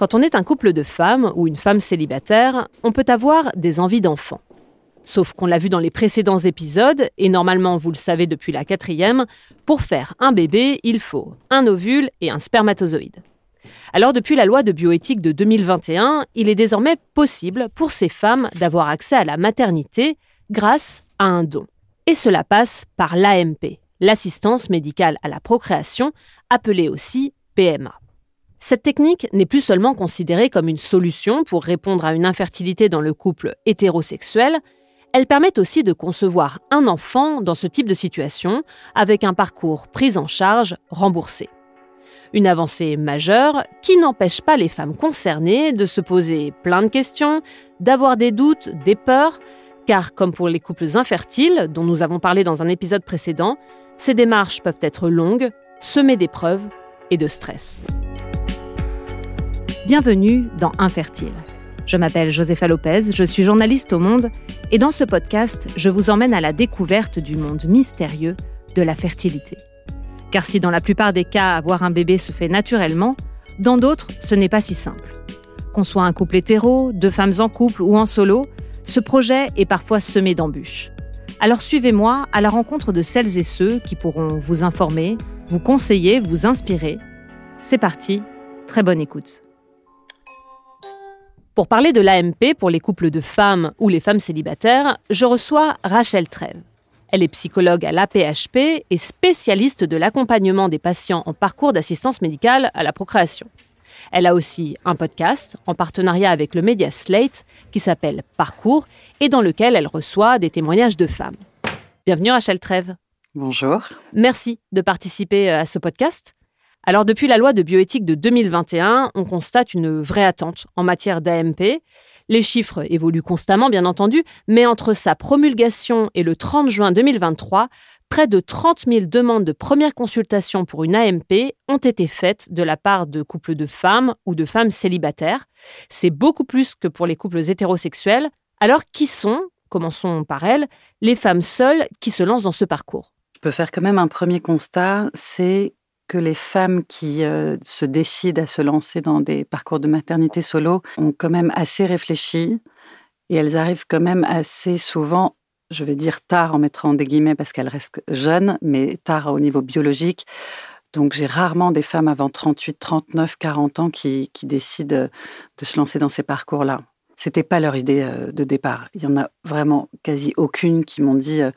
Quand on est un couple de femmes ou une femme célibataire, on peut avoir des envies d'enfants. Sauf qu'on l'a vu dans les précédents épisodes, et normalement vous le savez depuis la quatrième, pour faire un bébé, il faut un ovule et un spermatozoïde. Alors depuis la loi de bioéthique de 2021, il est désormais possible pour ces femmes d'avoir accès à la maternité grâce à un don. Et cela passe par l'AMP, l'assistance médicale à la procréation, appelée aussi PMA. Cette technique n'est plus seulement considérée comme une solution pour répondre à une infertilité dans le couple hétérosexuel, elle permet aussi de concevoir un enfant dans ce type de situation avec un parcours pris en charge remboursé. Une avancée majeure qui n'empêche pas les femmes concernées de se poser plein de questions, d'avoir des doutes, des peurs, car comme pour les couples infertiles, dont nous avons parlé dans un épisode précédent, ces démarches peuvent être longues, semées d'épreuves et de stress. Bienvenue dans Infertile. Je m'appelle Josefa Lopez, je suis journaliste au Monde et dans ce podcast, je vous emmène à la découverte du monde mystérieux de la fertilité. Car si dans la plupart des cas, avoir un bébé se fait naturellement, dans d'autres, ce n'est pas si simple. Qu'on soit un couple hétéro, deux femmes en couple ou en solo, ce projet est parfois semé d'embûches. Alors suivez-moi à la rencontre de celles et ceux qui pourront vous informer, vous conseiller, vous inspirer. C'est parti, très bonne écoute. Pour parler de l'AMP pour les couples de femmes ou les femmes célibataires, je reçois Rachel Trèves. Elle est psychologue à l'APHP et spécialiste de l'accompagnement des patients en parcours d'assistance médicale à la procréation. Elle a aussi un podcast en partenariat avec le média Slate qui s'appelle Parcours et dans lequel elle reçoit des témoignages de femmes. Bienvenue Rachel Trèves. Bonjour. Merci de participer à ce podcast. Alors depuis la loi de bioéthique de 2021, on constate une vraie attente en matière d'AMP. Les chiffres évoluent constamment, bien entendu, mais entre sa promulgation et le 30 juin 2023, près de 30 000 demandes de première consultation pour une AMP ont été faites de la part de couples de femmes ou de femmes célibataires. C'est beaucoup plus que pour les couples hétérosexuels. Alors qui sont, commençons par elles, les femmes seules qui se lancent dans ce parcours? Je peux faire quand même un premier constat, c'est que les femmes qui euh, se décident à se lancer dans des parcours de maternité solo ont quand même assez réfléchi et elles arrivent quand même assez souvent, je vais dire tard en mettant des guillemets parce qu'elles restent jeunes, mais tard au niveau biologique. Donc j'ai rarement des femmes avant 38, 39, 40 ans qui, qui décident de se lancer dans ces parcours-là. C'était pas leur idée euh, de départ. Il y en a vraiment quasi aucune qui m'ont dit, euh,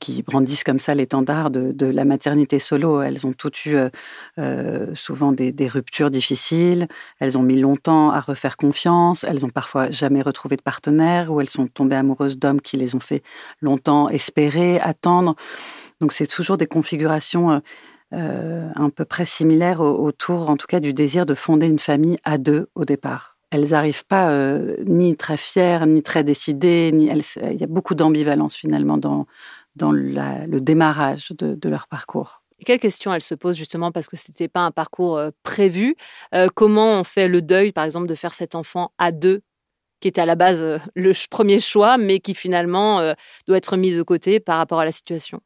qui brandissent comme ça l'étendard de, la maternité solo. Elles ont toutes eu euh, souvent des, ruptures difficiles. Elles ont mis longtemps à refaire confiance. Elles ont parfois jamais retrouvé de partenaire ou elles sont tombées amoureuses d'hommes qui les ont fait longtemps espérer, attendre. Donc c'est toujours des configurations. Euh, à peu près similaires autour, en tout cas, du désir de fonder une famille à deux au départ elles n'arrivent pas euh, ni très fières, ni très décidées. Il y a beaucoup d'ambivalence finalement dans, dans le démarrage de, leur parcours. Et quelles questions elles se posent justement parce que ce n'était pas un parcours euh, prévu euh, Comment on fait le deuil, par exemple, de faire cet enfant à deux, qui était à la base le premier choix, mais qui finalement doit être mis de côté par rapport à la situation?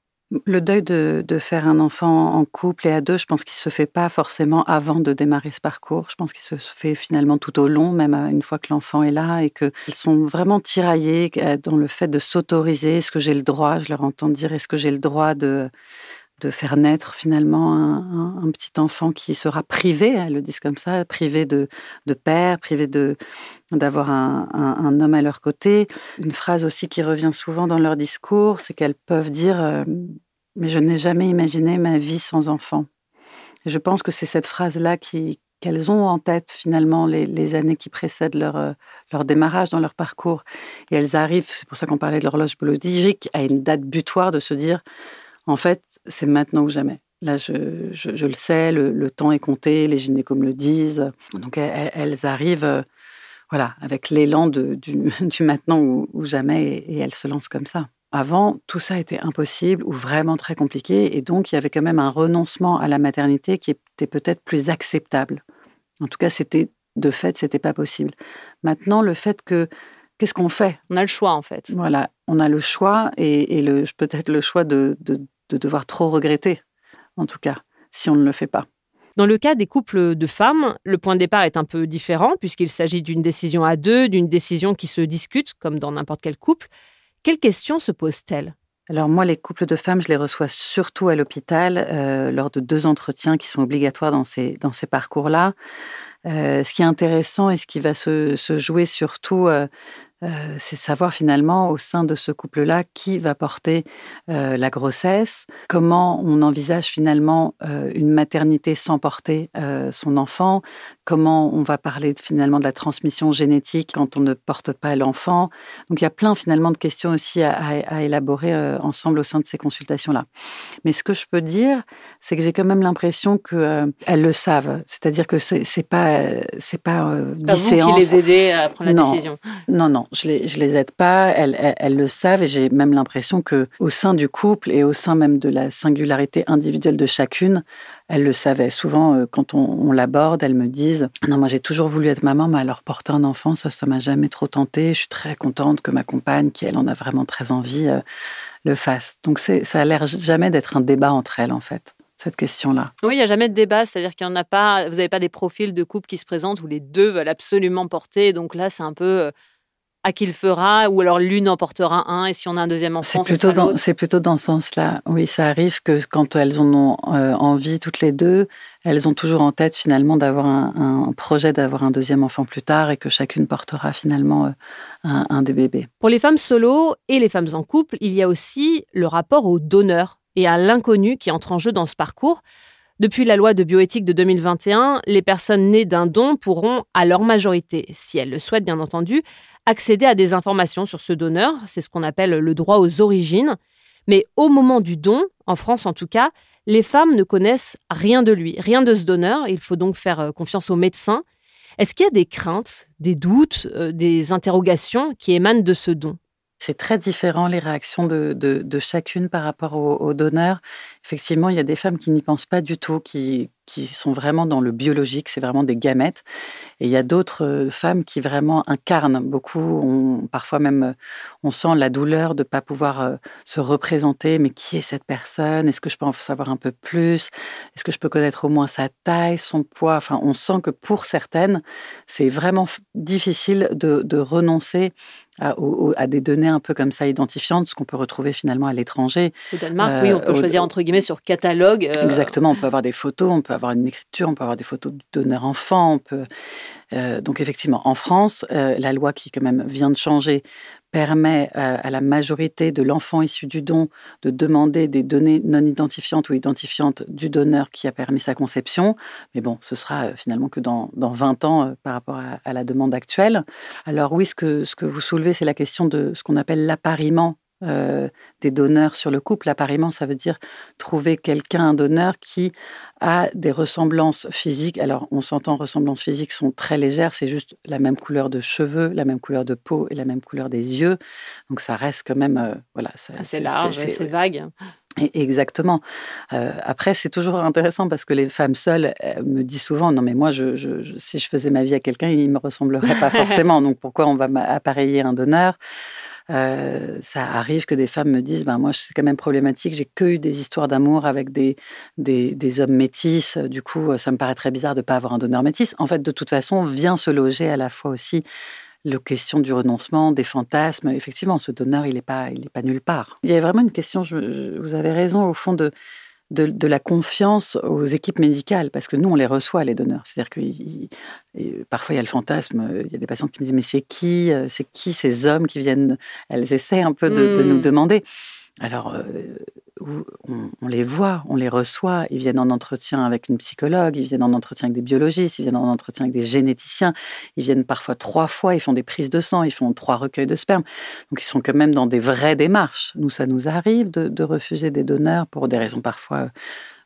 Le deuil de, faire un enfant en couple et à deux, je pense qu'il se fait pas forcément avant de démarrer ce parcours. Je pense qu'il se fait finalement tout au long, même une fois que l'enfant est là, et qu'ils sont vraiment tiraillés euh, dans le fait de s'autoriser. Est-ce que j'ai le droit? Je leur entends dire est-ce que j'ai le droit de de faire naître finalement un, petit enfant qui sera privé, elles le disent comme ça, privé de, de père, privé de d'avoir un, homme à leur côté. Une phrase aussi qui revient souvent dans leur discours, c'est qu'elles peuvent dire euh, mais je n'ai jamais imaginé ma vie sans enfant. je pense que c'est cette phrase-là qui qu'elles ont en tête finalement les, les années qui précèdent leur, euh, leur démarrage dans leur parcours. Et elles arrivent, c'est pour ça qu'on parlait de l'horloge biologique, à une date butoir de se dire en fait, c'est maintenant ou jamais. Là, je, le sais, le, temps est compté, les gynécos me le disent. Donc, elles, arrivent euh, voilà, avec l'élan du, du, maintenant ou, jamais et, elles se lancent comme ça. Avant, tout ça était impossible ou vraiment très compliqué et donc il y avait quand même un renoncement à la maternité qui était peut-être plus acceptable. En tout cas, c'était de fait, c'était pas possible. Maintenant, le fait que qu'est-ce qu'on fait? On a le choix en fait. Voilà, on a le choix et, peut-être le choix de, de, devoir trop regretter, en tout cas, si on ne le fait pas. Dans le cas des couples de femmes, le point de départ est un peu différent puisqu'il s'agit d'une décision à deux, d'une décision qui se discute comme dans n'importe quel couple. Quelles questions se posent-elles? Alors moi, les couples de femmes, je les reçois surtout à l'hôpital euh, lors de deux entretiens qui sont obligatoires dans ces, dans ces parcours-là. Euh, ce qui est intéressant et ce qui va se, jouer surtout euh, euh, c'est de savoir finalement au sein de ce couple-là qui va porter euh, la grossesse, comment on envisage finalement euh, une maternité sans porter son enfant, comment on va parler finalement de la transmission génétique quand on ne porte pas l'enfant. Donc il y a plein finalement de questions aussi à, élaborer ensemble au sein de ces consultations-là. Mais ce que je peux dire, c'est que j'ai quand même l'impression qu'elles le savent, c'est-à-dire que c'est pas c'est pas séances. Vous qui les aidez à prendre la décision. Non, non, je les, les aide pas, elles, elles, le savent et j'ai même l'impression que au sein du couple et au sein même de la singularité individuelle de chacune, elles le savaient. Souvent, euh, quand on, l'aborde, elles me disent Non, moi j'ai toujours voulu être maman, mais alors porter un enfant, ça, ça m'a jamais trop tenté. Je suis très contente que ma compagne, qui elle en a vraiment très envie, euh, le fasse. Donc ça a l'air jamais d'être un débat entre elles, en fait cette question-là. Oui, il n'y a jamais de débat, c'est-à-dire qu'il n'y en a pas, vous n'avez pas des profils de couple qui se présentent où les deux veulent absolument porter, donc là c'est un peu euh, à qui le fera, ou alors l'une emportera un, et si on a un deuxième enfant, c'est plutôt, dans, c'est plutôt dans ce sens-là. Oui, ça arrive que quand elles en ont euh, envie toutes les deux, elles ont toujours en tête finalement d'avoir un, projet d'avoir un deuxième enfant plus tard et que chacune portera finalement euh, un, un, des bébés. Pour les femmes solo et les femmes en couple, il y a aussi le rapport au donneur et à l'inconnu qui entre en jeu dans ce parcours. Depuis la loi de bioéthique de 2021, les personnes nées d'un don pourront, à leur majorité, si elles le souhaitent bien entendu, accéder à des informations sur ce donneur, c'est ce qu'on appelle le droit aux origines. Mais au moment du don, en France en tout cas, les femmes ne connaissent rien de lui, rien de ce donneur. Il faut donc faire euh, confiance aux médecins. Est-ce qu'il y a des craintes, des doutes, euh, des interrogations qui émanent de ce don? C'est très différent les réactions de, chacune par rapport au, au, donneur. Effectivement, il y a des femmes qui n'y pensent pas du tout, qui, qui sont vraiment dans le biologique, c'est vraiment des gamètes. Et il y a d'autres euh, femmes qui vraiment incarnent beaucoup. On, parfois même, euh, on sent la douleur de ne pas pouvoir euh, se représenter. Mais qui est cette personne? Est-ce que je peux en savoir un peu plus? Est-ce que je peux connaître au moins sa taille, son poids? Enfin, on sent que pour certaines, c'est vraiment difficile de, de renoncer à, à, des données un peu comme ça identifiantes, ce qu'on peut retrouver finalement à l'étranger. Au Danemark, oui, on peut choisir entre guillemets sur catalogue. Exactement, on peut avoir des photos, on peut avoir une écriture, on peut avoir des photos enfants, on peut. Euh, donc effectivement, en France, euh, la loi qui quand même vient de changer permet euh, à la majorité de l'enfant issu du don de demander des données non identifiantes ou identifiantes du donneur qui a permis sa conception. Mais bon, ce sera finalement que dans, dans 20 ans par rapport à, à, la demande actuelle. Alors oui, ce que, ce que vous soulevez, c'est la question de ce qu'on appelle l'appariement euh, des donneurs sur le couple. L'appariement, ça veut dire trouver quelqu'un, un donneur, qui a des ressemblances physiques. Alors, on s'entend, ressemblances physiques sont très légères, c'est juste la même couleur de cheveux, la même couleur de peau et la même couleur des yeux. Donc, ça reste quand même. Euh, voilà, c'est large, c'est vague. exactement. Euh, après, c'est toujours intéressant parce que les femmes seules me disent souvent Non, mais moi, je, si je faisais ma vie à quelqu'un, il ne me ressemblerait pas forcément. Donc, pourquoi on va appareiller un donneur? Euh, ça arrive que des femmes me disent ben moi c'est quand même problématique j'ai que eu des histoires d'amour avec des, des, hommes métis du coup ça me paraît très bizarre de pas avoir un donneur métis en fait de toute façon vient se loger à la fois aussi la question du renoncement, des fantasmes. Effectivement, ce donneur, il n'est pas, il pas nulle part. Il y a vraiment une question, vous avez raison, au fond, de, de, la confiance aux équipes médicales, parce que nous, on les reçoit, les donneurs. C'est-à-dire que parfois, il y a le fantasme, il y a des patientes qui me disent, mais c'est qui, euh, c'est qui ces hommes qui viennent? Elles essaient un peu de nous mmh. demander. Alors, euh, on, les voit, on les reçoit, ils viennent en entretien avec une psychologue, ils viennent en entretien avec des biologistes, ils viennent en entretien avec des généticiens, ils viennent parfois trois fois, ils font des prises de sang, ils font trois recueils de sperme. Donc, ils sont quand même dans des vraies démarches. Nous, ça nous arrive de refuser des donneurs pour des raisons parfois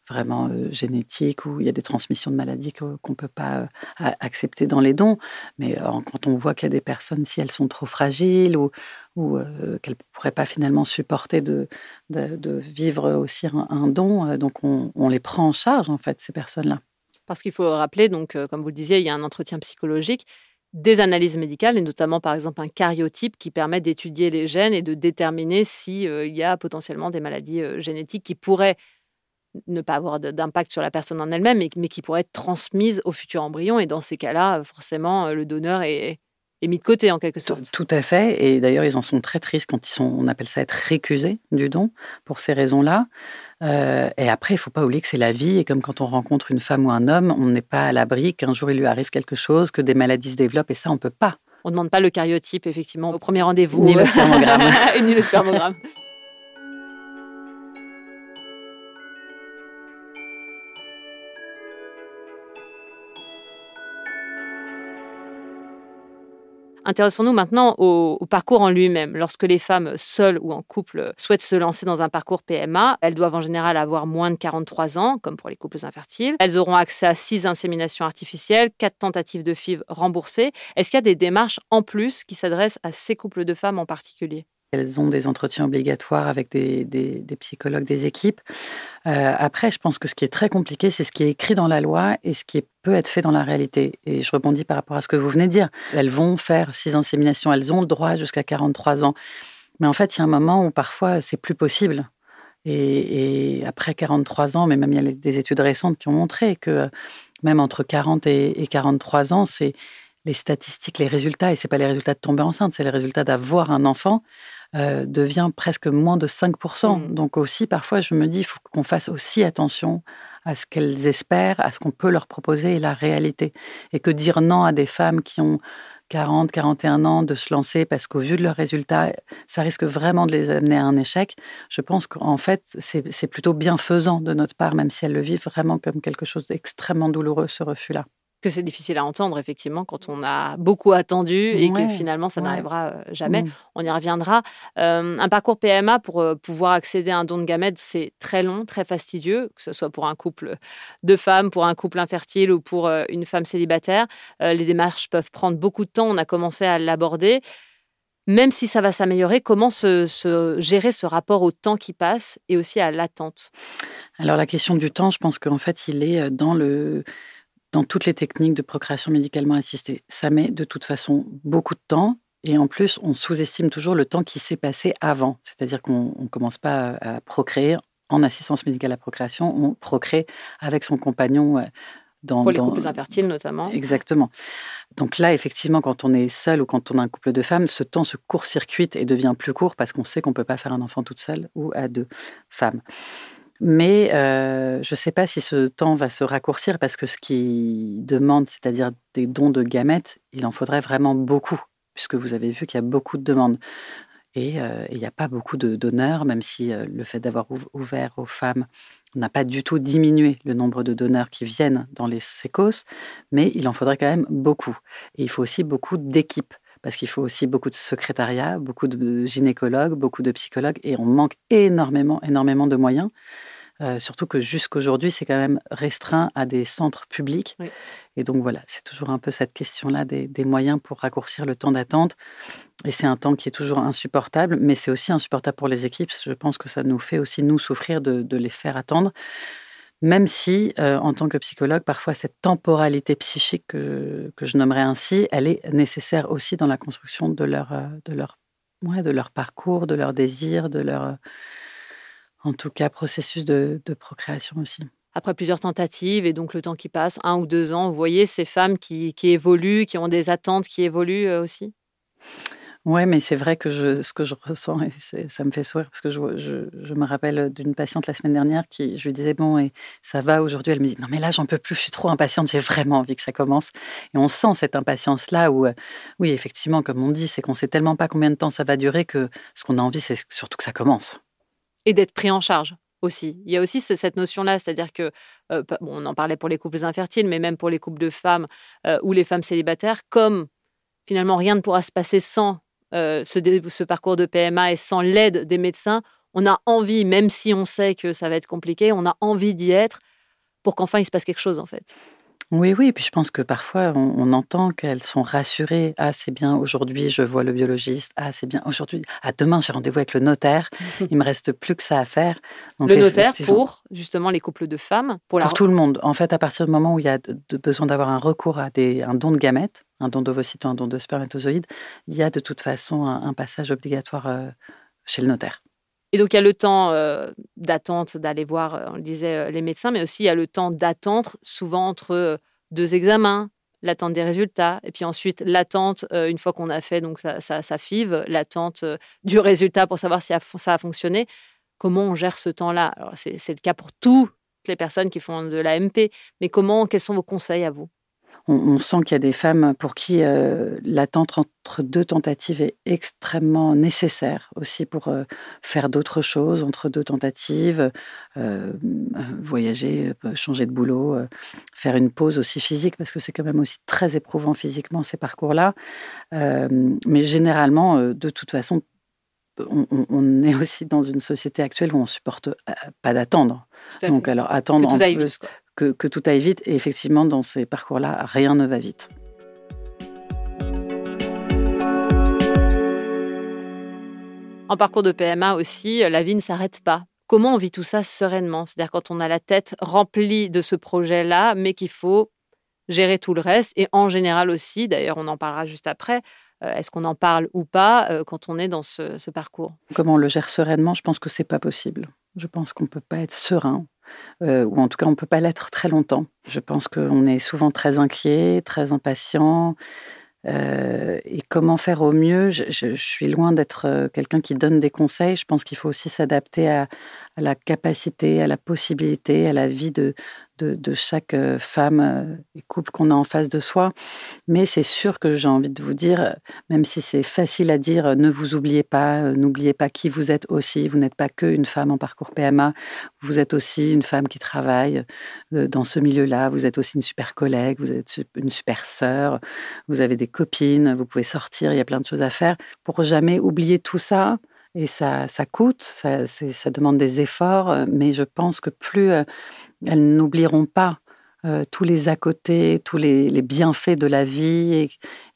vraiment euh, génétique où il y a des transmissions de maladies qu'on ne peut pas euh, accepter dans les dons. Mais euh, quand on voit qu'il y a des personnes, si elles sont trop fragiles ou, ou qu'elles ne pourraient pas finalement supporter de, vivre aussi un, don, donc on, les prend en charge, en fait, ces personnes-là. Parce qu'il faut rappeler, donc, comme vous le disiez, il y a un entretien psychologique des analyses médicales et notamment par exemple un cariotype qui permet d'étudier les gènes et de déterminer s'il il y a potentiellement des maladies génétiques qui pourraient ne pas avoir d'impact sur la personne en elle-même, mais, qui pourrait être transmise au futur embryon. Et dans ces cas-là, forcément, le donneur est, mis de côté en quelque sorte. Tout, à fait. Et d'ailleurs, ils en sont très tristes quand ils sont, on appelle ça être récusés du don pour ces raisons-là. Euh, et après, il ne faut pas oublier que c'est la vie. Et comme quand on rencontre une femme ou un homme, on n'est pas à l'abri qu'un jour il lui arrive quelque chose, que des maladies se développent. Et ça, on ne peut pas. On ne demande pas le cariotype, effectivement, au premier rendez-vous. Ni le spermogramme. Ni le spermogramme. Intéressons-nous maintenant au, parcours en lui-même. Lorsque les femmes seules ou en couple souhaitent se lancer dans un parcours PMA, elles doivent en général avoir moins de 43 ans, comme pour les couples infertiles. Elles auront accès à 6 inséminations artificielles, 4 tentatives de FIV remboursées. Est-ce qu'il y a des démarches en plus qui s'adressent à ces couples de femmes en particulier? Elles ont des entretiens obligatoires avec des, psychologues, des équipes. Euh, après, je pense que ce qui est très compliqué, c'est ce qui est écrit dans la loi et ce qui peut être fait dans la réalité. Et je rebondis par rapport à ce que vous venez de dire. Elles vont faire six inséminations, elles ont le droit jusqu'à 43 ans. Mais en fait, il y a un moment où parfois, c'est plus possible. Et, après 43 ans, mais même il y a des études récentes qui ont montré que même entre 40 et, et 43 ans, c'est les statistiques, les résultats, et ce n'est pas les résultats de tomber enceinte, c'est les résultats d'avoir un enfant, euh, devient presque moins de 5%. Mmh. Donc aussi, parfois, je me dis, il faut qu'on fasse aussi attention à ce qu'elles espèrent, à ce qu'on peut leur proposer et la réalité. Et que dire non à des femmes qui ont 40, 41 ans de se lancer parce qu'au vu de leurs résultats, ça risque vraiment de les amener à un échec. Je pense qu'en fait, c'est plutôt bienfaisant de notre part, même si elles le vivent vraiment comme quelque chose d'extrêmement douloureux, ce refus-là que c'est difficile à entendre, effectivement, quand on a beaucoup attendu et que finalement, ça n'arrivera euh, jamais. Mmh. On y reviendra. Euh, un parcours PMA pour euh, pouvoir accéder à un don de gamètes, c'est très long, très fastidieux, que ce soit pour un couple de femmes, pour un couple infertile ou pour une femme célibataire. les démarches peuvent prendre beaucoup de temps. On a commencé à l'aborder. Même si ça va s'améliorer, comment se, gérer ce rapport au temps qui passe et aussi à l'attente? Alors la question du temps, je pense qu'en fait, il est dans le dans toutes les techniques de procréation médicalement assistée. Ça met de toute façon beaucoup de temps. Et en plus, on sous-estime toujours le temps qui s'est passé avant. C'est-à-dire qu'on ne commence pas à procréer en assistance médicale à la procréation, on procrée avec son compagnon. Euh, dans, Pour les couples infertiles notamment. Exactement. Donc là, effectivement, quand on est seul ou quand on a un couple de femmes, ce temps se court-circuite et devient plus court parce qu'on sait qu'on ne peut pas faire un enfant toute seule ou à deux femmes. Mais euh, je ne sais pas si ce temps va se raccourcir parce que ce qui demande, c'est-à-dire des dons de gamètes, il en faudrait vraiment beaucoup, puisque vous avez vu qu'il y a beaucoup de demandes. Et euh, il n'y a pas beaucoup de donneurs, même si euh, le fait d'avoir ouvert aux femmes n'a pas du tout diminué le nombre de donneurs qui viennent dans les sécos, mais il en faudrait quand même beaucoup. Et il faut aussi beaucoup d'équipes parce qu'il faut aussi beaucoup de secrétariat, beaucoup de gynécologues, beaucoup de psychologues, et on manque énormément, énormément de moyens. Euh, surtout que jusqu'aujourd'hui, c'est quand même restreint à des centres publics. Et donc voilà, c'est toujours un peu cette question-là des, moyens pour raccourcir le temps d'attente. Et c'est un temps qui est toujours insupportable, mais c'est aussi insupportable pour les équipes. Je pense que ça nous fait aussi, nous, souffrir de les faire attendre même si, euh, en tant que psychologue, parfois cette temporalité psychique que, je nommerais ainsi, elle est nécessaire aussi dans la construction de leur, euh, de leur, de leur parcours, de leur désir, de leur, euh, en tout cas, processus de, procréation aussi. Après plusieurs tentatives et donc le temps qui passe, un ou deux ans, vous voyez ces femmes qui, qui évoluent, qui ont des attentes qui évoluent aussi? Oui, mais c'est vrai que ce que je ressens, et ça me fait sourire, parce que je, me rappelle d'une patiente la semaine dernière qui, je lui disais, bon, et ça va aujourd'hui? Elle me dit, non, mais là, j'en peux plus, je suis trop impatiente, j'ai vraiment envie que ça commence. Et on sent cette impatience-là où, euh, oui, effectivement, comme on dit, c'est qu'on sait tellement pas combien de temps ça va durer que ce qu'on a envie, c'est surtout que ça commence. Et d'être pris en charge aussi. Il y a aussi cette notion-là, c'est-à-dire que, euh, on en parlait pour les couples infertiles, mais même pour les couples de femmes euh, ou les femmes célibataires, comme finalement rien ne pourra se passer sans euh, ce, parcours de PMA et sans l'aide des médecins, on a envie, même si on sait que ça va être compliqué, on a envie d'y être pour qu'enfin il se passe quelque chose en fait. Oui, oui, et puis je pense que parfois on, entend qu'elles sont rassurées. Ah, c'est bien, aujourd'hui je vois le biologiste. Ah, c'est bien, aujourd'hui, ah, demain j'ai rendez-vous avec le notaire. Il me reste plus que ça à faire. le notaire pour justement les couples de femmes Pour, tout le monde. En fait, à partir du moment où il y a besoin d'avoir un recours à des, un don de gamètes, un don d'ovocytes un don de spermatozoïdes, il y a de toute façon un, passage obligatoire euh, chez le notaire. Et donc, il y a le temps euh, d'attente d'aller voir, euh, on le disait, euh, les médecins, mais aussi il y a le temps d'attente, souvent entre deux examens, l'attente des résultats, et puis ensuite l'attente, une fois qu'on a fait donc ça, FIV, l'attente du résultat pour savoir si ça a fonctionné. Comment on gère ce temps-là? C'est le cas pour toutes les personnes qui font de l'AMP, mais comment, quels sont vos conseils à vous? On, sent qu'il y a des femmes pour qui euh, l'attente entre deux tentatives est extrêmement nécessaire aussi pour euh, faire d'autres choses entre deux tentatives, euh, voyager, changer de boulot, faire une pause aussi physique parce que c'est quand même aussi très éprouvant physiquement ces parcours-là. mais généralement, de toute façon, on, est aussi dans une société actuelle où on supporte pas d'attendre. Donc alors attendre tout aille vite, que, tout aille vite. Et effectivement, dans ces parcours-là, rien ne va vite. En parcours de PMA aussi, la vie ne s'arrête pas. Comment on vit tout ça sereinement? C'est-à-dire quand on a la tête remplie de ce projet-là, mais qu'il faut gérer tout le reste. Et en général aussi, d'ailleurs on en parlera juste après, euh, est-ce qu'on en parle ou pas euh, quand on est dans ce, ce parcours? Comment on le gère sereinement? Je pense que c'est pas possible. Je pense qu'on ne peut pas être serein euh, ou en tout cas on ne peut pas l'être très longtemps. Je pense qu'on est souvent très inquiet, très impatient. Euh, et comment faire au mieux? Je, suis loin d'être euh, quelqu'un qui donne des conseils. Je pense qu'il faut aussi s'adapter à, à, la capacité, à la possibilité, à la vie de, de, chaque euh, femme euh, et couple qu'on a en face de soi. Mais c'est sûr que j'ai envie de vous dire, même si c'est facile à dire, ne vous oubliez pas, euh, n'oubliez pas qui vous êtes aussi. Vous n'êtes pas qu'une femme en parcours PMA, vous êtes aussi une femme qui travaille dans ce milieu-là, vous êtes aussi une super collègue, vous êtes une super sœur, vous avez des copines, vous pouvez sortir, il y a plein de choses à faire. Pour jamais oublier tout ça, et ça, ça coûte, ça, ça, demande des efforts, mais je pense que plus elles n'oublieront pas euh, tous les à côté, tous les, bienfaits de la vie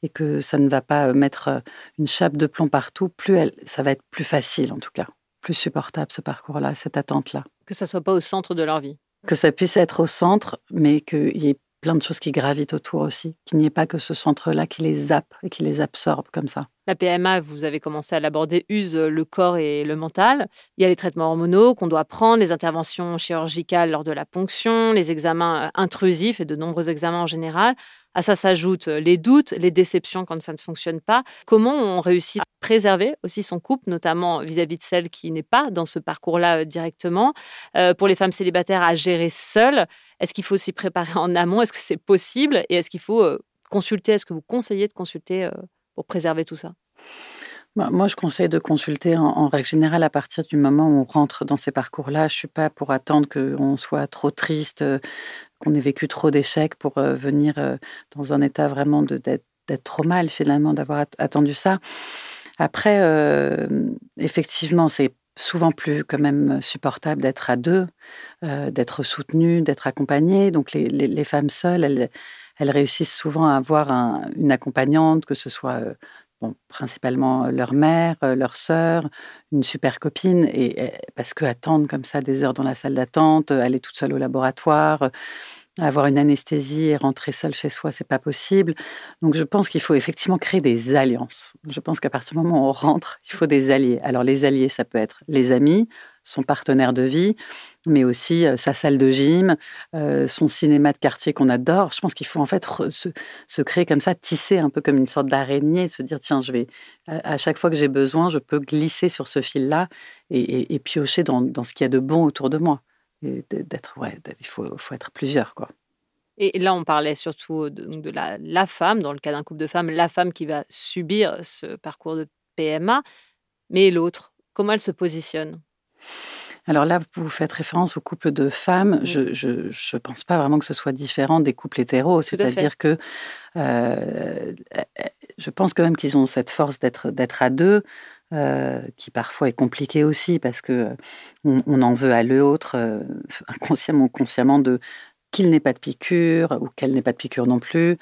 et, que ça ne va pas mettre euh, une chape de plomb partout, plus ça va être plus facile en tout cas, plus supportable ce parcours-là, cette attente-là. Que ça soit pas au centre de leur vie. Que ça puisse être au centre, mais qu'il y ait plein de choses qui gravitent autour aussi, qu'il n'y ait pas que ce centre-là qui les zappe et qui les absorbe comme ça. La PMA, vous avez commencé à l'aborder, use le corps et le mental. Il y a les traitements hormonaux qu'on doit prendre, les interventions chirurgicales lors de la ponction, les examens euh, intrusifs et de nombreux examens en général. À ça s'ajoutent euh, les doutes, les déceptions quand ça ne fonctionne pas. Comment on réussit à préserver aussi son couple, notamment vis-à-vis de celle qui n'est pas dans ce parcours-là euh, directement? pour les femmes célibataires, à gérer seules, est-ce qu'il faut s'y préparer en amont? Est-ce que c'est possible? Et est-ce qu'il faut consulter? Est-ce que vous conseillez de consulter préserver tout ça? Bah, moi, je conseille de consulter en, règle générale à partir du moment où on rentre dans ces parcours-là. Je ne suis pas pour attendre qu'on soit trop triste, euh, qu'on ait vécu trop d'échecs pour euh, venir euh, dans un état vraiment d'être trop mal finalement d'avoir attendu ça. Après, effectivement, c'est souvent plus quand même supportable d'être à deux, d'être soutenu, d'être accompagné. Donc les, femmes seules, elles, elles réussissent souvent à avoir une accompagnante, que ce soit bon, principalement leur mère, leur sœur, une super copine, et, parce que attendre comme ça des heures dans la salle d'attente, aller toute seule au laboratoire, avoir une anesthésie et rentrer seule chez soi, c'est pas possible. Donc je pense qu'il faut effectivement créer des alliances. Je pense qu'à partir du moment où on rentre, il faut des alliés. Alors les alliés, ça peut être les amis, son partenaire de vie, mais aussi euh, sa salle de gym, euh, son cinéma de quartier qu'on adore. Je pense qu'il faut en fait se, créer comme ça, tisser un peu comme une sorte d'araignée, se dire tiens, je vais à, chaque fois que j'ai besoin, je peux glisser sur ce fil-là et, piocher dans, dans ce qu'il y a de bon autour de moi. D'être, ouais, il faut, faut être plusieurs, quoi. Et là, on parlait surtout de, la, la, femme, dans le cas d'un couple de femmes, la femme qui va subir ce parcours de PMA, mais l'autre, comment elle se positionne? Alors là, vous faites référence au couple de femmes. Je ne pense pas vraiment que ce soit différent des couples hétéros. C'est-à-dire que euh, je pense quand même qu'ils ont cette force d'être à deux, euh, qui parfois est compliquée aussi parce que on, en veut à l'autre, euh, inconsciemment ou consciemment, de qu'il n'ait pas de piqûre ou qu'elle n'ait pas de piqûre non plus.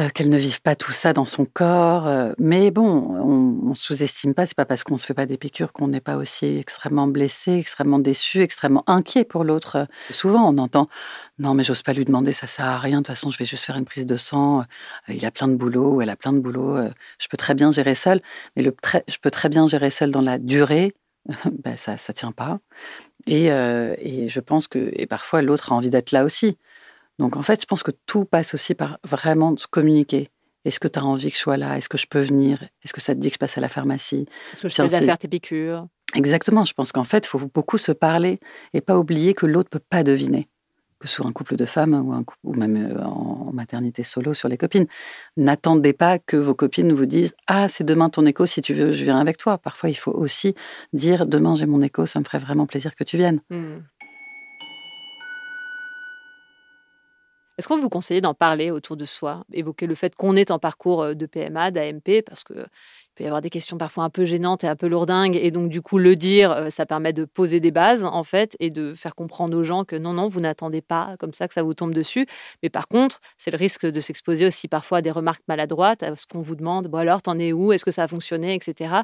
Euh, qu'elle ne vive pas tout ça dans son corps. Euh, mais bon, on, ne sous-estime pas. C'est pas parce qu'on se fait pas des piqûres qu'on n'est pas aussi extrêmement blessé, extrêmement déçu, extrêmement inquiet pour l'autre. Souvent, on entend non, mais j'ose pas lui demander, ça sert à rien. De toute façon, je vais juste faire une prise de sang. Euh, il a plein de boulot, elle a plein de boulot. je peux très bien gérer seul, mais je peux très bien gérer seul dans la durée ben ça ne tient pas. Et, et, je pense que et parfois l'autre a envie d'être là aussi. Donc en fait, je pense que tout passe aussi par vraiment communiquer. Est-ce que tu as envie que je sois là? Est-ce que je peux venir? Est-ce que ça te dit que je passe à la pharmacie? Est-ce que je à faire tes piqûres? Exactement. Je pense qu'en fait, il faut beaucoup se parler et pas oublier que l'autre peut pas deviner. Que soit un couple de femmes ou, un ou même euh, en maternité solo sur les copines. N'attendez pas que vos copines vous disent Ah, c'est demain ton écho, si tu veux, je viens avec toi. Parfois, il faut aussi dire Demain, j'ai mon écho, ça me ferait vraiment plaisir que tu viennes. Mmh. Est-ce qu'on vous conseille d'en parler autour de soi, évoquer le fait qu'on est en parcours euh, de PMA, d'AMP, parce que peut y avoir des questions parfois un peu gênantes et un peu lourdingues, et donc du coup le dire, euh, ça permet de poser des bases en fait et de faire comprendre aux gens que non non, vous n'attendez pas comme ça que ça vous tombe dessus. Mais par contre, c'est le risque de s'exposer aussi parfois à des remarques maladroites, à ce qu'on vous demande. Bon alors, t'en es où? Est-ce que ça a fonctionné, etc.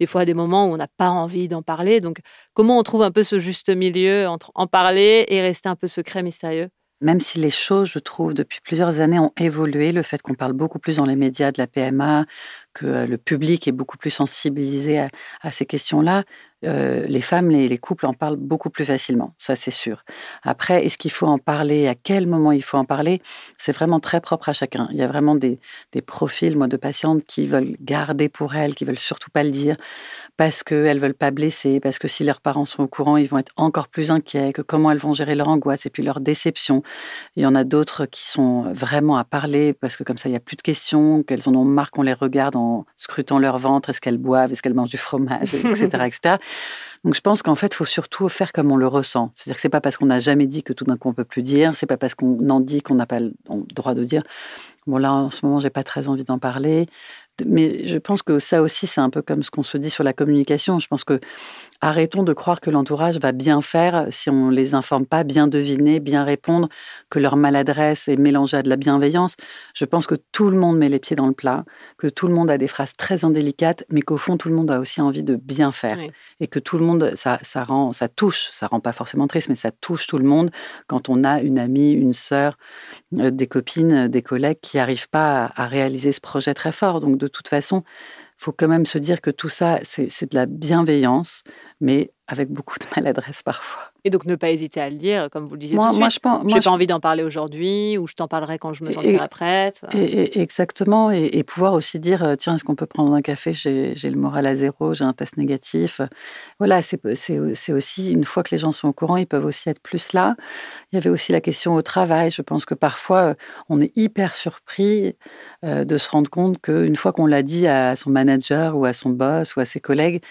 Des fois, à des moments où on n'a pas envie d'en parler. Donc, comment on trouve un peu ce juste milieu entre en parler et rester un peu secret, mystérieux? Même si les choses, je trouve, depuis plusieurs années ont évolué, le fait qu'on parle beaucoup plus dans les médias de la PMA, que euh, le public est beaucoup plus sensibilisé à, ces questions-là, euh, les femmes, les, les, couples en parlent beaucoup plus facilement, ça c'est sûr. Après, est-ce qu'il faut en parler? À quel moment il faut en parler? C'est vraiment très propre à chacun. Il y a vraiment des, des, profils, moi, de patientes qui veulent garder pour elles, qui veulent surtout pas le dire, parce qu'elles veulent pas blesser, parce que si leurs parents sont au courant, ils vont être encore plus inquiets, que comment elles vont gérer leur angoisse et puis leur déception. Il y en a d'autres qui sont vraiment à parler, parce que comme ça, il n'y a plus de questions, qu'elles en ont marre qu'on les regarde en scrutant leur ventre, est-ce qu'elles boivent, est-ce qu'elles mangent du fromage, etc. etc. Donc je pense qu'en fait, il faut surtout faire comme on le ressent. C'est-à-dire que c'est pas parce qu'on n'a jamais dit que tout d'un coup on peut plus dire, c'est pas parce qu'on en dit qu'on n'a pas le droit de dire. Bon là, en ce moment, j'ai pas très envie d'en parler mais je pense que ça aussi, c'est un peu comme ce qu'on se dit sur la communication. Je pense que arrêtons de croire que l'entourage va bien faire si on les informe pas, bien deviner, bien répondre, que leur maladresse est mélangée à de la bienveillance. Je pense que tout le monde met les pieds dans le plat, que tout le monde a des phrases très indélicates, mais qu'au fond, tout le monde a aussi envie de bien faire. Et que tout le monde, ça, ça, rend, ça touche, ça rend pas forcément triste, mais ça touche tout le monde quand on a une amie, une sœur, euh, des copines, des collègues qui n'arrivent pas à, à réaliser ce projet très fort. Donc, de toute façon, faut quand même se dire que tout ça, c'est de la bienveillance, mais avec beaucoup de maladresse parfois. Et donc ne pas hésiter à le dire, comme vous le disiez moi, tout de moi, suite. Je n'ai pas envie d'en parler aujourd'hui, ou je t'en parlerai quand je me sentirai prête. Et, exactement, et, pouvoir aussi dire, euh, tiens, est-ce qu'on peut prendre un café? J'ai le moral à zéro, j'ai un test négatif. Voilà, c'est aussi, une fois que les gens sont au courant, ils peuvent aussi être plus là. Il y avait aussi la question au travail. Je pense que parfois, euh, on est hyper surpris euh, de se rendre compte qu'une fois qu'on l'a dit à son manager ou à son boss ou à ses collègues,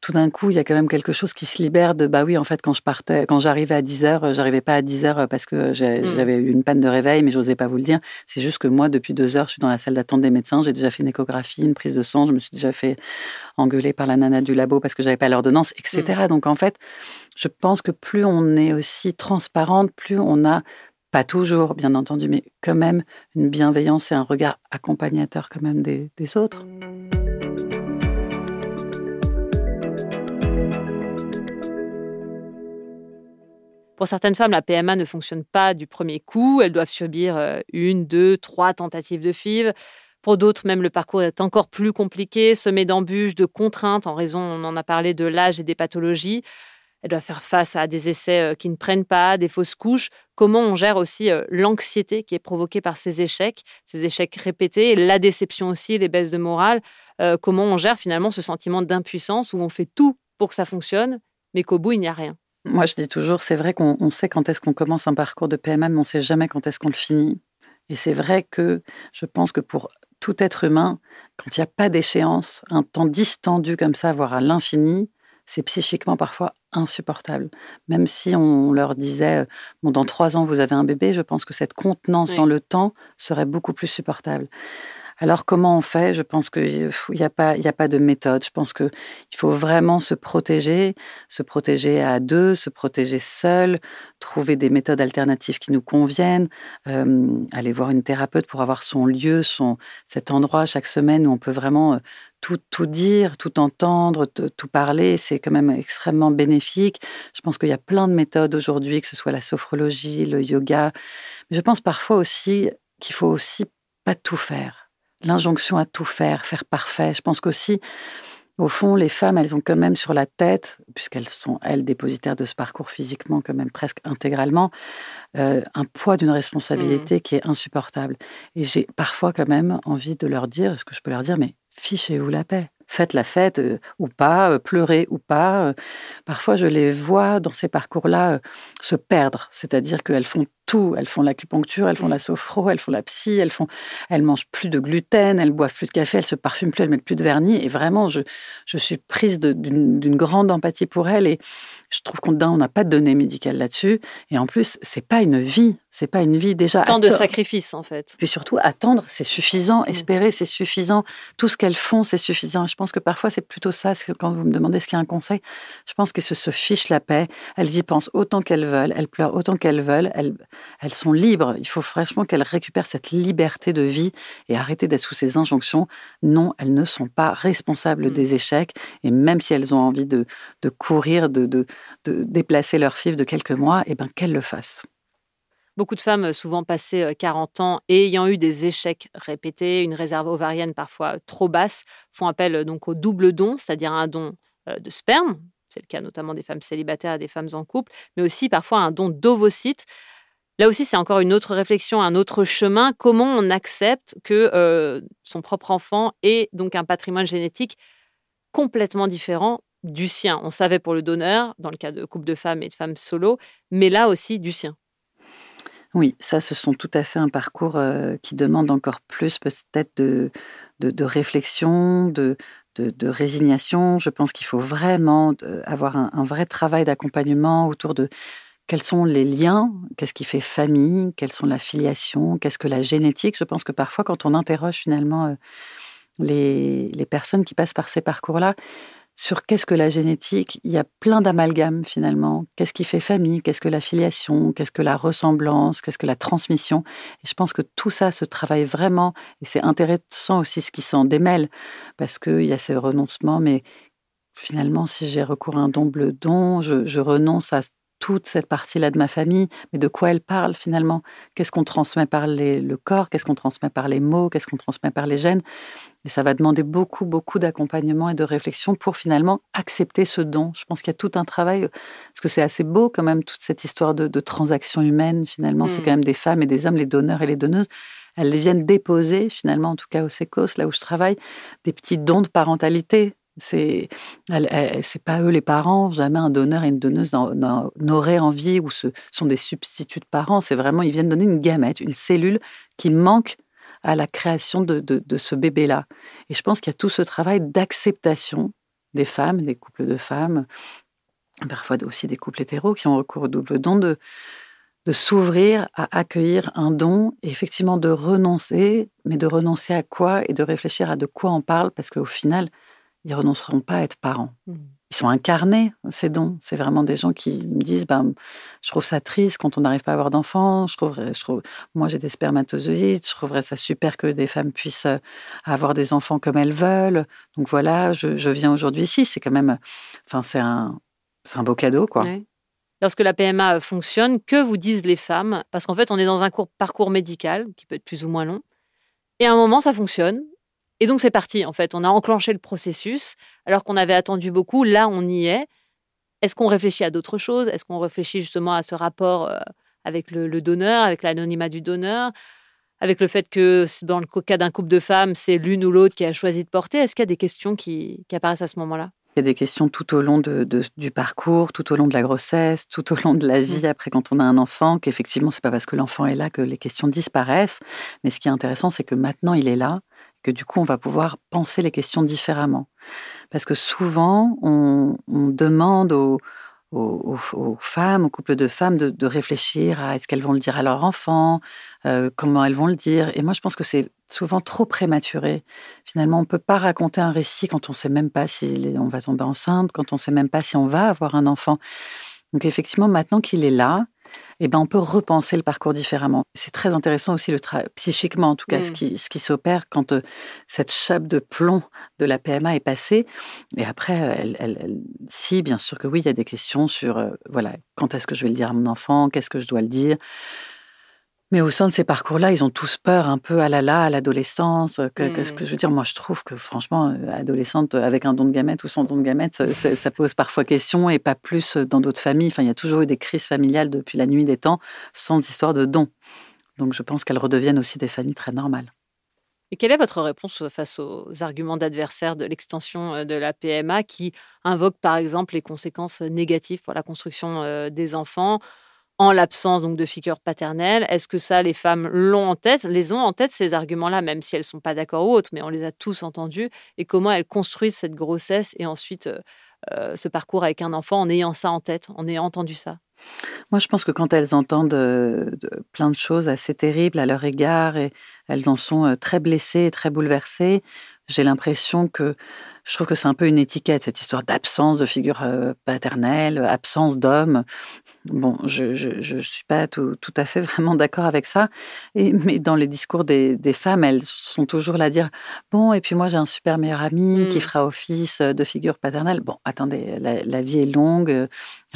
tout d'un coup, il y a quand même quelque chose qui se libère de bah oui, en fait, quand je partais, quand j'arrivais à 10 heures, j'arrivais pas à 10 heures parce que mmh. j'avais eu une panne de réveil, mais j'osais pas vous le dire. C'est juste que moi, depuis deux heures, je suis dans la salle d'attente des médecins, j'ai déjà fait une échographie, une prise de sang, je me suis déjà fait engueuler par la nana du labo parce que j'avais pas l'ordonnance, etc. Mmh. Donc en fait, je pense que plus on est aussi transparente, plus on a pas toujours, bien entendu, mais quand même une bienveillance et un regard accompagnateur quand même des, des autres. Pour certaines femmes, la PMA ne fonctionne pas du premier coup. Elles doivent subir euh, une, deux, trois tentatives de FIV. Pour d'autres, même le parcours est encore plus compliqué, semé d'embûches, de contraintes en raison, on en a parlé, de l'âge et des pathologies. Elles doivent faire face à des essais euh, qui ne prennent pas, des fausses couches. Comment on gère aussi euh, l'anxiété qui est provoquée par ces échecs, ces échecs répétés, et la déception aussi, les baisses de morale? comment on gère finalement ce sentiment d'impuissance où on fait tout pour que ça fonctionne, mais qu'au bout, il n'y a rien? Moi, je dis toujours, c'est vrai qu'on sait quand est-ce qu'on commence un parcours de PMA, mais on ne sait jamais quand est-ce qu'on le finit. Et c'est vrai que je pense que pour tout être humain, quand il n'y a pas d'échéance, un temps distendu comme ça, voire à l'infini, c'est psychiquement parfois insupportable. Même si on leur disait, euh, bon, dans trois ans, vous avez un bébé, je pense que cette contenance dans le temps serait beaucoup plus supportable. Alors comment on fait? Je pense qu'il n'y a, pas, a pas de méthode. Je pense qu'il faut vraiment se protéger, se protéger à deux, se protéger seul, trouver des méthodes alternatives qui nous conviennent, aller voir une thérapeute pour avoir son lieu, son, cet endroit chaque semaine où on peut vraiment tout, tout dire, tout entendre, tout parler. C'est quand même extrêmement bénéfique. Je pense qu'il y a plein de méthodes aujourd'hui, que ce soit la sophrologie, le yoga. Mais je pense parfois aussi qu'il faut aussi pas tout faire l'injonction à tout faire, faire parfait. Je pense qu'aussi, au fond, les femmes, elles ont quand même sur la tête, puisqu'elles sont, elles, dépositaires de ce parcours physiquement, quand même presque intégralement, euh, un poids d'une responsabilité mmh. qui est insupportable. Et j'ai parfois quand même envie de leur dire, est-ce que je peux leur dire, mais fichez-vous la paix faites la fête euh, ou pas, euh, pleurez ou pas. parfois, je les vois dans ces parcours-là se perdre, c'est-à-dire qu'elles font tout. Elles font l'acupuncture, elles font la sophro, elles font la psy, elles font, elles mangent plus de gluten, elles boivent plus de café, elles se parfument plus, elles mettent plus de vernis. Et vraiment, je, je suis prise d'une grande empathie pour elles. Et je trouve qu'on n'a pas de données médicales là-dessus. Et en plus, c'est pas une vie. C'est pas une vie déjà. Tant de sacrifices, en fait. Puis surtout, attendre, c'est suffisant. Mm. Espérer, c'est suffisant. Tout ce qu'elles font, c'est suffisant. Je pense que parfois, c'est plutôt ça. Quand vous me demandez ce qu'il y a un conseil, je pense qu'elles se, fichent la paix. Elles y pensent autant qu'elles veulent. Elles pleurent autant qu'elles veulent. Elles, elles sont libres. Il faut franchement qu'elles récupèrent cette liberté de vie et arrêter d'être sous ces injonctions. Non, elles ne sont pas responsables des échecs. Et même si elles ont envie de, courir, de, de, déplacer leur fif de quelques mois, eh ben, qu'elles le fassent. Beaucoup de femmes, souvent passées 40 ans et ayant eu des échecs répétés, une réserve ovarienne parfois trop basse, font appel donc au double don, c'est-à-dire un don de sperme, c'est le cas notamment des femmes célibataires et des femmes en couple, mais aussi parfois un don d'ovocytes. Là aussi, c'est encore une autre réflexion, un autre chemin. Comment on accepte que euh, son propre enfant ait donc un patrimoine génétique complètement différent du sien? On savait pour le donneur, dans le cas de couple de femmes et de femmes solo, mais là aussi du sien. Oui, ça, ce sont tout à fait un parcours euh, qui demande encore plus peut-être de, réflexion, de, de, résignation. Je pense qu'il faut vraiment euh, avoir un vrai travail d'accompagnement autour de quels sont les liens? Qu'est-ce qui fait famille? Quelles sont la filiation? Qu'est-ce que la génétique? Je pense que parfois, quand on interroge finalement euh, les, les personnes qui passent par ces parcours-là, sur qu'est-ce que la génétique, il y a plein d'amalgames finalement. Qu'est-ce qui fait famille? Qu'est-ce que la filiation? Qu'est-ce que la ressemblance? Qu'est-ce que la transmission? Et je pense que tout ça se travaille vraiment. Et c'est intéressant aussi ce qui s'en démêle, parce qu'il y a ces renoncements, mais finalement, si j'ai recours à un double don, je, je renonce à toute cette partie-là de ma famille, mais de quoi elle parle finalement? Qu'est-ce qu'on transmet par le corps? Qu'est-ce qu'on transmet par les mots? Qu'est-ce qu'on transmet par les gènes? Et ça va demander beaucoup, beaucoup d'accompagnement et de réflexion pour finalement accepter ce don. Je pense qu'il y a tout un travail, parce que c'est assez beau quand même, toute cette histoire de, transaction humaine, finalement. C'est quand mmh. même des femmes et des hommes, les donneurs et les donneuses. Elles viennent déposer, finalement, en tout cas au SECOS, là où je travaille, des petits dons de parentalité c'est, c'est pas eux les parents. Jamais un donneur et une donneuse n'auraient envie ou ce sont des substituts de parents. C'est vraiment, ils viennent donner une gamète, une cellule qui manque à la création de, de, ce bébé-là. Et je pense qu'il y a tout ce travail d'acceptation des femmes, des couples de femmes, parfois aussi des couples hétéros qui ont recours au double don, de, de s'ouvrir à accueillir un don et effectivement de renoncer, mais de renoncer à quoi et de réfléchir à de quoi on parle, parce qu'au final, ils renonceront pas à être parents. Mmh. Ils sont incarnés, ces dons. C'est vraiment des gens qui me disent ben, Je trouve ça triste quand on n'arrive pas à avoir d'enfants. Je trouverais, je trouve, moi, j'ai des spermatozoïdes. Je trouverais ça super que des femmes puissent euh, avoir des enfants comme elles veulent. Donc voilà, je, viens aujourd'hui ici. C'est quand même. Enfin, c'est un, un beau cadeau, quoi. Lorsque la PMA fonctionne, que vous disent les femmes? Parce qu'en fait, on est dans un court parcours médical qui peut être plus ou moins long. Et à un moment, ça fonctionne. Et donc c'est parti, en fait. On a enclenché le processus, alors qu'on avait attendu beaucoup. Là, on y est. Est-ce qu'on réfléchit à d'autres choses? Est-ce qu'on réfléchit justement à ce rapport euh, avec le, donneur, avec l'anonymat du donneur, avec le fait que dans le cas d'un couple de femmes, c'est l'une ou l'autre qui a choisi de porter? Est-ce qu'il y a des questions qui, apparaissent à ce moment-là? Il y a des questions tout au long de, du parcours, tout au long de la grossesse, tout au long de la vie mmh. après quand on a un enfant, qu'effectivement, c'est pas parce que l'enfant est là que les questions disparaissent. Mais ce qui est intéressant, c'est que maintenant, il est là que du coup, on va pouvoir penser les questions différemment. Parce que souvent, on, demande aux, femmes, aux couples de femmes, de, réfléchir à est-ce qu'elles vont le dire à leur enfant, euh, comment elles vont le dire. Et moi, je pense que c'est souvent trop prématuré. Finalement, on ne peut pas raconter un récit quand on ne sait même pas si on va tomber enceinte, quand on ne sait même pas si on va avoir un enfant. Donc effectivement, maintenant qu'il est là, eh ben, on peut repenser le parcours différemment. C'est très intéressant aussi le psychiquement, en tout cas, ce mmh. qui, ce qui s'opère quand euh, cette chape de plomb de la PMA est passée. Et après, elle, si, bien sûr que oui, il y a des questions sur, euh, voilà, quand est-ce que je vais le dire à mon enfant, qu'est-ce que je dois le dire? Mais au sein de ces parcours-là, ils ont tous peur un peu à la à l'adolescence. Qu'est-ce que je veux dire Moi, je trouve que franchement, euh, adolescente avec un don de gamète ou sans don de gamète, ça, ça pose parfois question et pas plus dans d'autres familles. Enfin, il y a toujours eu des crises familiales depuis la nuit des temps sans histoire de don. Donc, je pense qu'elles redeviennent aussi des familles très normales. Et quelle est votre réponse face aux arguments d'adversaires de l'extension euh, de la PMA qui invoquent par exemple les conséquences négatives pour la construction euh, des enfants en l'absence donc de figure paternelle. Est-ce que ça, les femmes l'ont en tête, les ont en tête ces arguments-là, même si elles sont pas d'accord ou autres, mais on les a tous entendus. Et comment elles construisent cette grossesse et ensuite euh, euh, ce parcours avec un enfant en ayant ça en tête, en ayant entendu ça? Moi, je pense que quand elles entendent euh, plein de choses assez terribles à leur égard et elles en sont très blessées et très bouleversées, j'ai l'impression que je trouve que c'est un peu une étiquette, cette histoire d'absence de figure paternelle, absence d'homme. Bon, je ne suis pas tout, tout, à fait vraiment d'accord avec ça. Et, mais dans les discours des, des, femmes, elles sont toujours là à dire Bon, et puis moi, j'ai un super meilleur ami qui mmh. fera office de figure paternelle. Bon, attendez, la, vie est longue,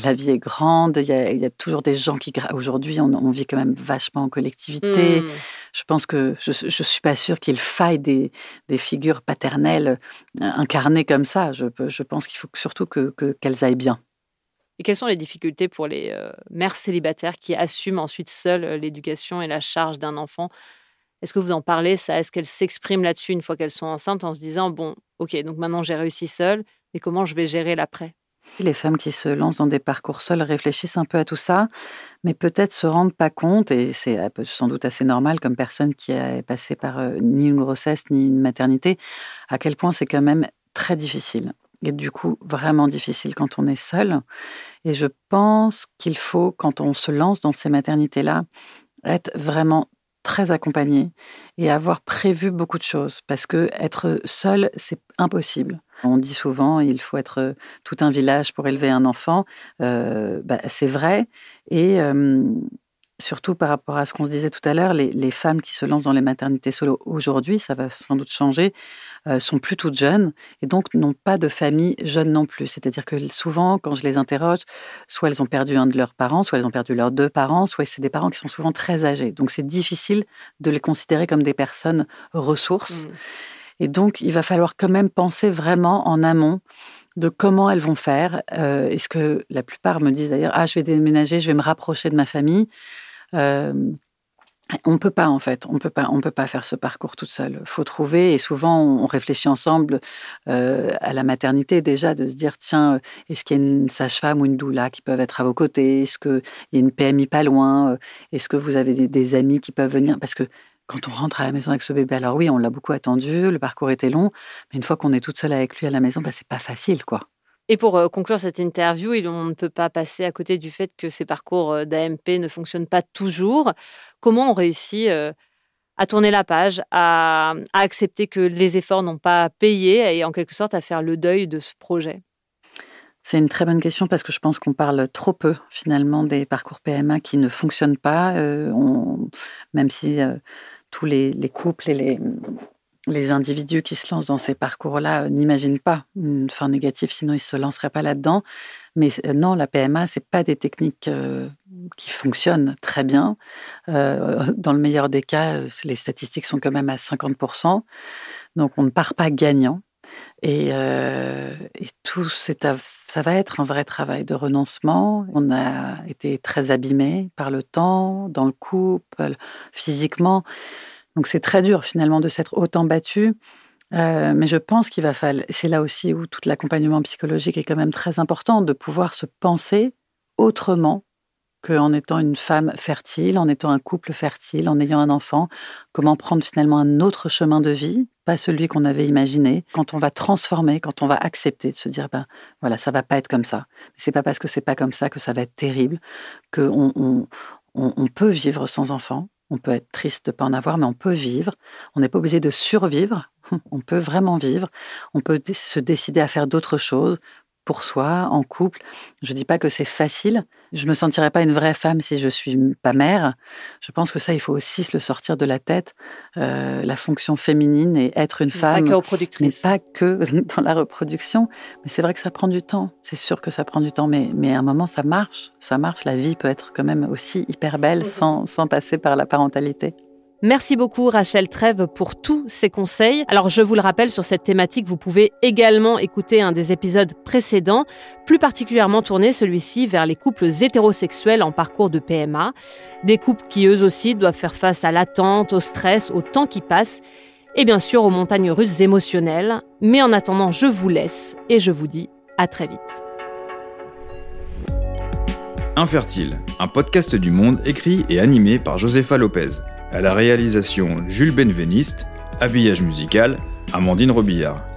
la vie est grande. Il y a, il y a toujours des gens qui. Aujourd'hui, on, on, vit quand même vachement en collectivité. Mmh. Je pense que je ne suis pas sûre qu'il faille des, des, figures paternelles incarnées comme ça. Je, je pense qu'il faut surtout qu'elles que, qu'elles aillent bien. Et quelles sont les difficultés pour les euh, mères célibataires qui assument ensuite seules euh, l'éducation et la charge d'un enfant? Est-ce que vous en parlez ça? Est-ce qu'elles s'expriment là-dessus une fois qu'elles sont enceintes en se disant bon, ok, donc maintenant j'ai réussi seule, mais comment je vais gérer l'après? Les femmes qui se lancent dans des parcours seules réfléchissent un peu à tout ça, mais peut-être se rendent pas compte, et c'est euh, sans doute assez normal comme personne qui a passé par ni une grossesse ni une maternité, à quel point c'est quand même très difficile et du coup vraiment difficile quand on est seul. Et je pense qu'il faut, quand on se lance dans ces maternités-là, être vraiment très accompagné et avoir prévu beaucoup de choses parce que être seul, c'est impossible. On dit souvent il faut être tout un village pour élever un enfant. Bah, c'est vrai. Et surtout par rapport à ce qu'on se disait tout à l'heure, les, femmes qui se lancent dans les maternités solo aujourd'hui, ça va sans doute changer, sont plus toutes jeunes et donc n'ont pas de famille jeune non plus. C'est-à-dire que souvent, quand je les interroge, soit elles ont perdu un de leurs parents, soit elles ont perdu leurs deux parents, soit c'est des parents qui sont souvent très âgés. Donc c'est difficile de les considérer comme des personnes ressources. Mmh. Et donc, il va falloir quand même penser vraiment en amont de comment elles vont faire. Euh, est-ce que la plupart me disent d'ailleurs, ah, je vais déménager, je vais me rapprocher de ma famille. Euh, on peut pas en fait, on peut pas, on peut pas faire ce parcours toute seule. Faut trouver et souvent on réfléchit ensemble euh, à la maternité déjà de se dire tiens est-ce qu'il y a une sage-femme ou une doula qui peuvent être à vos côtés? Est-ce qu'il y a une PMI pas loin? Est-ce que vous avez des, amis qui peuvent venir? Parce que quand on rentre à la maison avec ce bébé, alors oui, on l'a beaucoup attendu, le parcours était long, mais une fois qu'on est toute seule avec lui à la maison, bah, c'est pas facile, quoi. Et pour euh, conclure cette interview, on ne peut pas passer à côté du fait que ces parcours euh, d'AMP ne fonctionnent pas toujours. Comment on réussit euh, à tourner la page, à, accepter que les efforts n'ont pas payé et en quelque sorte à faire le deuil de ce projet? C'est une très bonne question parce que je pense qu'on parle trop peu finalement des parcours PMA qui ne fonctionnent pas, même si tous les, couples et les, individus qui se lancent dans ces parcours-là euh, n'imaginent pas une fin négative, sinon ils ne se lanceraient pas là-dedans. Mais euh, non, la PMA, c'est pas des techniques euh, qui fonctionnent très bien. dans le meilleur des cas, les statistiques sont quand même à 50%. Donc on ne part pas gagnant. Et, tout, ça va être un vrai travail de renoncement. On a été très abîmés par le temps, dans le couple, physiquement. Donc c'est très dur finalement de s'être autant battu. Euh, mais je pense qu'il va falloir, c'est là aussi où tout l'accompagnement psychologique est quand même très important, de pouvoir se penser autrement qu'en étant une femme fertile, en étant un couple fertile, en ayant un enfant, comment prendre finalement un autre chemin de vie, pas celui qu'on avait imaginé. Quand on va transformer, quand on va accepter de se dire, ben voilà, ça va pas être comme ça. C'est pas parce que c'est pas comme ça que ça va être terrible, qu'on on, on peut vivre sans enfant. On peut être triste de pas en avoir, mais on peut vivre. On n'est pas obligé de survivre. On peut vraiment vivre. On peut se décider à faire d'autres choses pour soi, en couple. Je ne dis pas que c'est facile. Je ne me sentirais pas une vraie femme si je suis pas mère. Je pense que ça, il faut aussi se le sortir de la tête. Euh, la fonction féminine et être une femme. Pas que reproductrice. pas que dans la reproduction. Mais c'est vrai que ça prend du temps. C'est sûr que ça prend du temps. Mais, mais à un moment, ça marche. Ça marche. La vie peut être quand même aussi hyper belle sans, sans passer par la parentalité. Merci beaucoup Rachel Trèves pour tous ces conseils. Alors je vous le rappelle, sur cette thématique, vous pouvez également écouter un des épisodes précédents, plus particulièrement tourné celui-ci vers les couples hétérosexuels en parcours de PMA, des couples qui eux aussi doivent faire face à l'attente, au stress, au temps qui passe et bien sûr aux montagnes russes émotionnelles. Mais en attendant, je vous laisse et je vous dis à très vite. Infertile, un podcast du monde écrit et animé par Josefa Lopez. À la réalisation, Jules Benveniste. Habillage musical, Amandine Robillard.